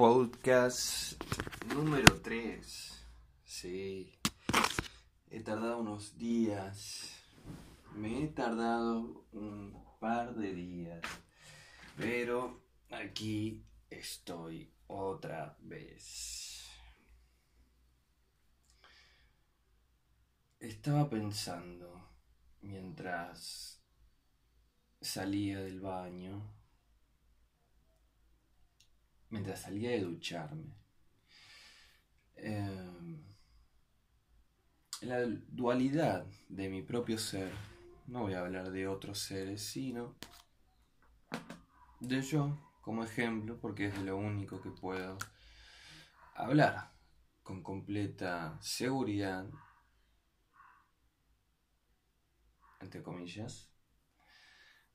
podcast número 3. Sí, he tardado unos días. Me he tardado un par de días. Pero aquí estoy otra vez. Estaba pensando mientras salía del baño mientras salía de ducharme. Em, la dualidad de mi propio ser, no voy a hablar de otros seres, sino de yo como ejemplo, porque es de lo único que puedo hablar con completa seguridad, entre comillas,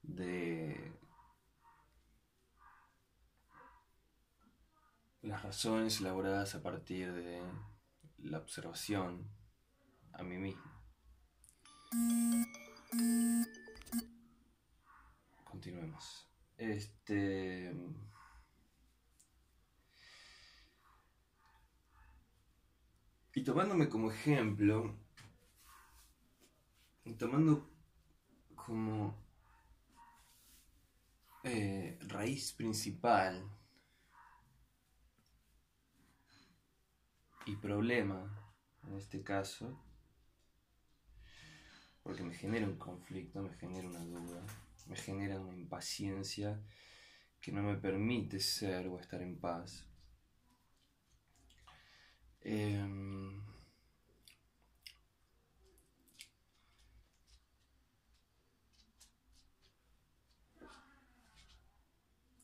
de las razones elaboradas a partir de la observación a mí mismo. Continuemos. Este. Y tomándome como ejemplo, y tomando como eh, raíz principal y problema, en este caso, porque me genera un conflicto, me genera una duda, me genera una impaciencia que no me permite ser o estar en paz. Em,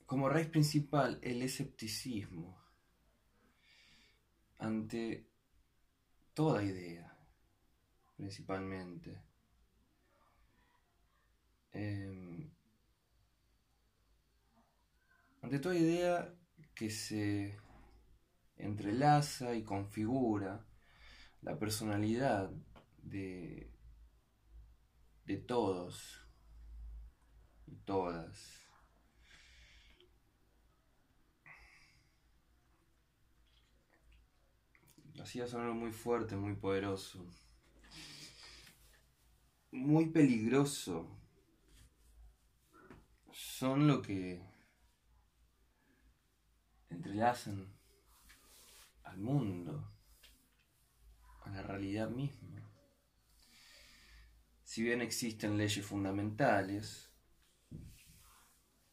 como raíz principal el escepticismo ante toda idea, principalmente. Em, ante toda idea que se entrelaza y configura la personalidad de, de todos y todas. Hacía sonar muy fuerte, muy poderoso, muy peligroso. Son lo que entrelazan al mundo, a la realidad misma. Si bien existen leyes fundamentales,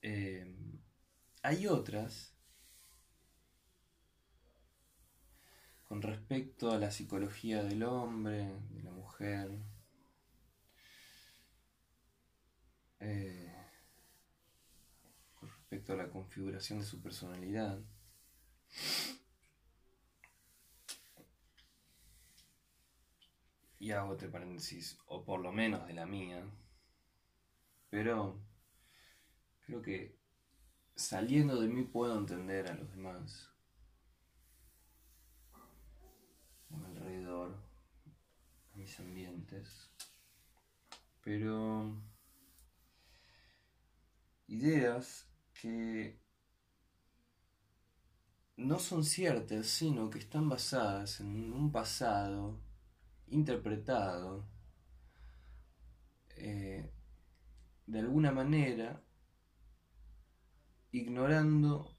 eh, hay otras con respecto a la psicología del hombre, de la mujer, eh, con respecto a la configuración de su personalidad. Y hago otro paréntesis, o por lo menos de la mía, pero creo que saliendo de mí puedo entender a los demás. alrededor, a ambientes. Pero ideas que no son ciertas, sino que están basadas en un pasado interpretado eh, de alguna manera ignorando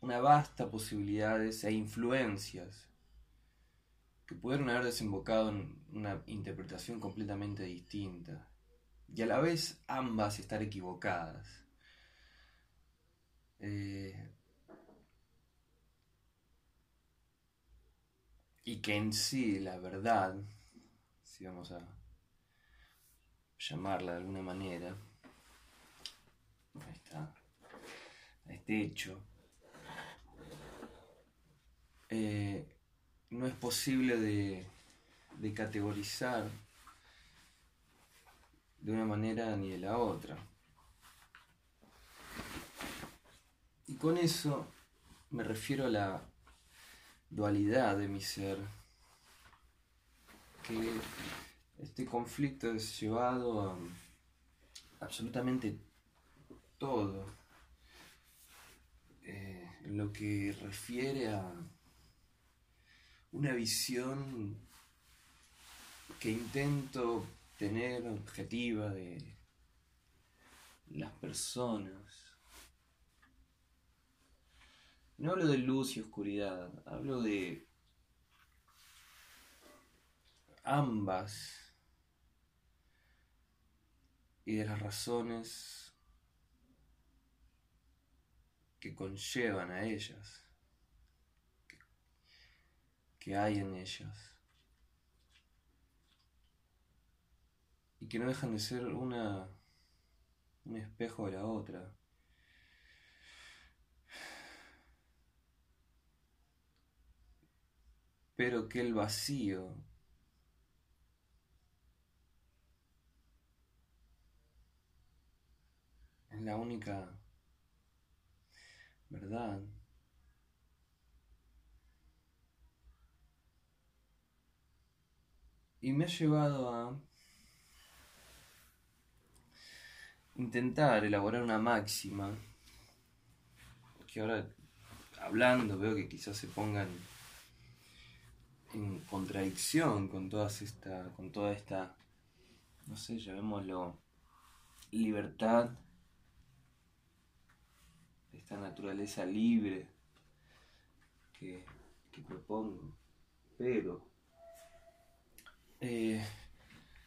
una vasta posibilidades e influencias que pudieron haber desembocado en una interpretación completamente distinta y a la vez ambas estar equivocadas. Eh, y que en sí la verdad, si vamos a llamarla de alguna manera, está, este hecho, eh, no es posible de, de categorizar de una manera ni de la otra. Y con eso me refiero a la dualidad de mi ser, que este conflicto es llevado a absolutamente todo, en lo que refiere a una visión que intento tener objetiva de las personas. No hablo de luz y oscuridad, hablo de ambas y de las razones que conllevan a ellas, que hay en ellas. y que no dejan de ser una un espejo de la otra. Pero que el vacío es la única verdad. Y me ha llevado a intentar elaborar una máxima que ahora hablando veo que quizás se pongan en contradicción con todas esta con toda esta no sé llamémoslo libertad esta naturaleza libre que, que propongo. Pero eh,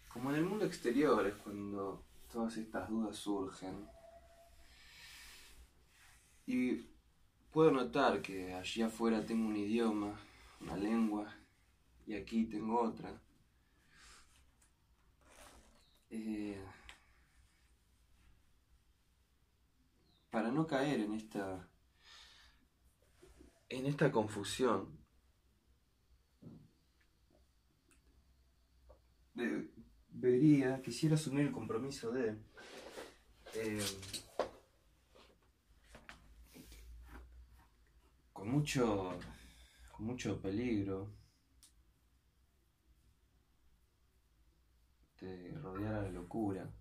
como en el mundo exterior es cuando todas estas dudas surgen. Y puedo notar que allí afuera tengo un idioma, una lengua, y aquí tengo otra. Eh, para no caer en esta en esta confusión de, vería, quisiera asumir el compromiso de eh, con mucho con mucho peligro de rodear a la locura.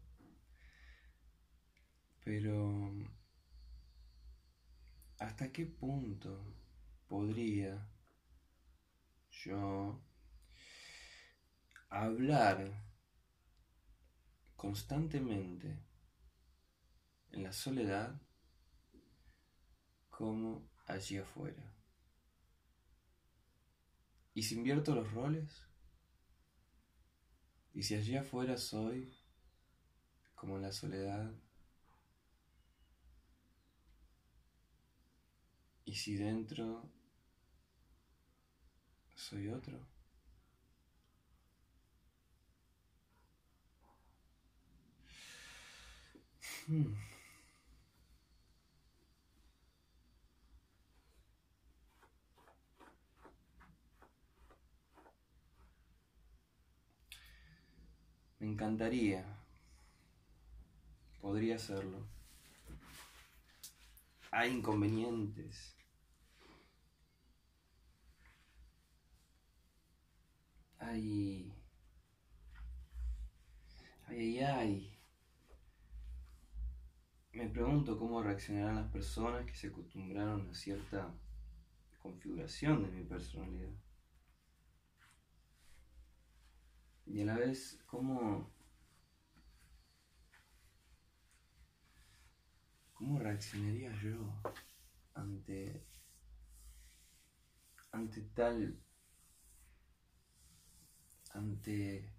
Pero hasta qué punto podría yo hablar constantemente en la soledad como allí afuera. ¿Y si invierto los roles? ¿Y si allí afuera soy como en la soledad? ¿Y si dentro soy otro? Me encantaría. Podría hacerlo. Hay inconvenientes. Hay... Ay, ay, ay. Me pregunto cómo reaccionarán las personas que se acostumbraron a cierta configuración de mi personalidad. Y a la vez, cómo, cómo reaccionaría yo ante, ante tal, ante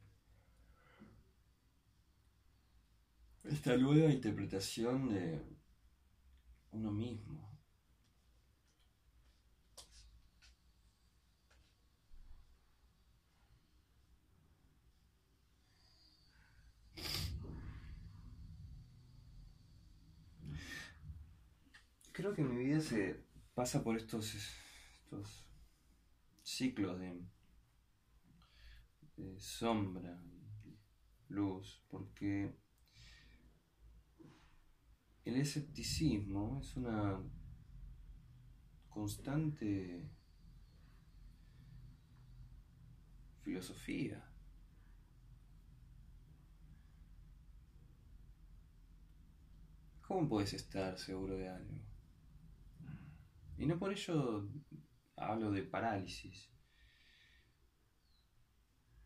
esta nueva interpretación de uno mismo. Creo que mi vida se pasa por estos, ciclos de, de sombra, luz, porque el escepticismo es una constante filosofía. ¿Cómo puedes estar seguro de algo? Y no por ello hablo de parálisis.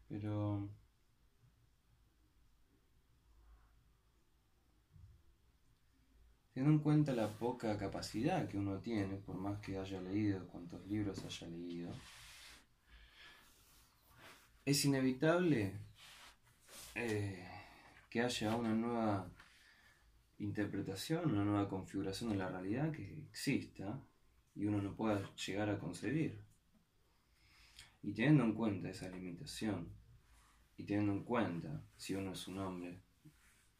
Pero teniendo en cuenta la poca capacidad que uno tiene, por más que haya leído, cuantos libros haya leído, es inevitable eh, que haya una nueva interpretación, una nueva configuración de la realidad que exista y uno no pueda llegar a concebir. Y teniendo en cuenta esa limitación, y teniendo en cuenta si uno es un hombre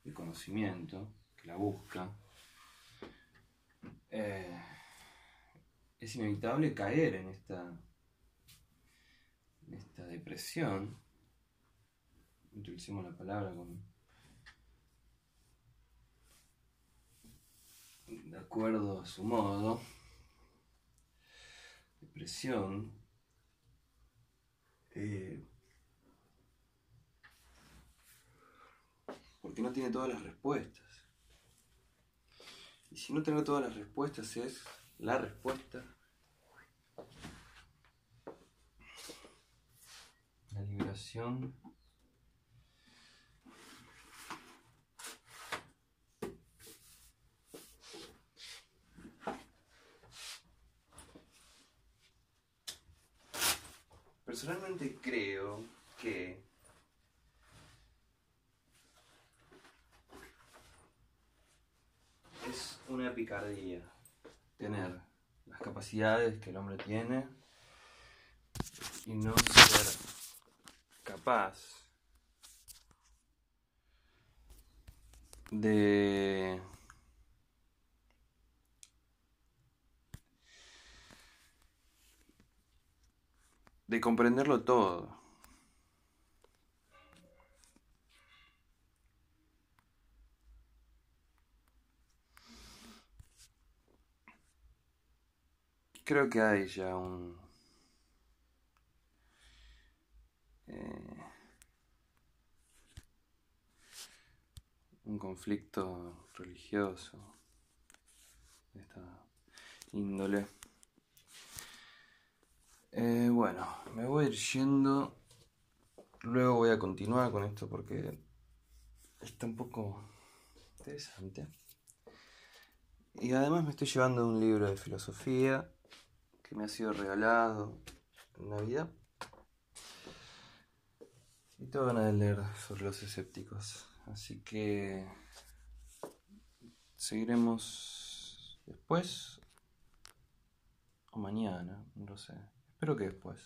de conocimiento, que la busca, eh, es inevitable caer en esta, esta depresión. Utilicemos la palabra con, de acuerdo a su modo. Depresión. Eh, porque no tiene todas las respuestas. Y si no tengo todas las respuestas es la respuesta. La liberación. Personalmente creo que una picardía tener las capacidades que el hombre tiene y no ser capaz de de comprenderlo todo. Creo que hay ya un... Eh, un conflicto religioso de esta índole. Eh, bueno, me voy a ir yendo. Luego voy a continuar con esto porque está un poco interesante. Y además me estoy llevando un libro de filosofía me ha sido regalado en Navidad. Y todo van a leer sobre los escépticos. Así que seguiremos después o mañana, no sé. Espero que después.